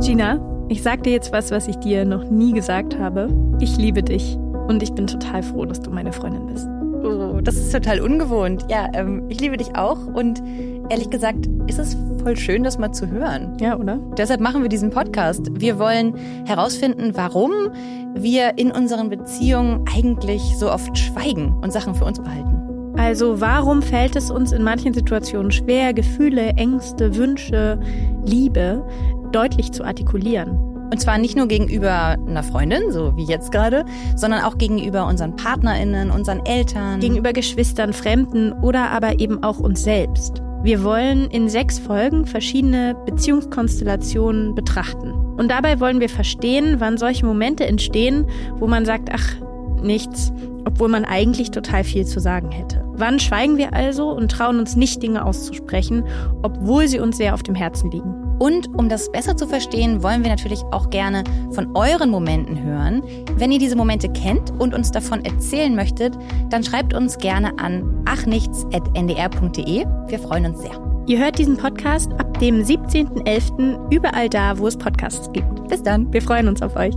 Gina, ich sag dir jetzt was, was ich dir noch nie gesagt habe. Ich liebe dich und ich bin total froh, dass du meine Freundin bist. Oh, das ist total ungewohnt. Ja, ähm, ich liebe dich auch und ehrlich gesagt ist es voll schön, das mal zu hören. Ja, oder? Deshalb machen wir diesen Podcast. Wir wollen herausfinden, warum wir in unseren Beziehungen eigentlich so oft schweigen und Sachen für uns behalten. Also warum fällt es uns in manchen Situationen schwer, Gefühle, Ängste, Wünsche, Liebe deutlich zu artikulieren? Und zwar nicht nur gegenüber einer Freundin, so wie jetzt gerade, sondern auch gegenüber unseren PartnerInnen, unseren Eltern. Gegenüber Geschwistern, Fremden oder aber eben auch uns selbst. Wir wollen in sechs Folgen verschiedene Beziehungskonstellationen betrachten. Und dabei wollen wir verstehen, wann solche Momente entstehen, wo man sagt, ach, nichts, obwohl man eigentlich total viel zu sagen hätte. Wann schweigen wir also und trauen uns nicht Dinge auszusprechen, obwohl sie uns sehr auf dem Herzen liegen? Und um das besser zu verstehen, wollen wir natürlich auch gerne von euren Momenten hören. Wenn ihr diese Momente kennt und uns davon erzählen möchtet, dann schreibt uns gerne an achnichts.ndr.de. Wir freuen uns sehr. Ihr hört diesen Podcast ab dem 17.11. überall da, wo es Podcasts gibt. Bis dann. Wir freuen uns auf euch.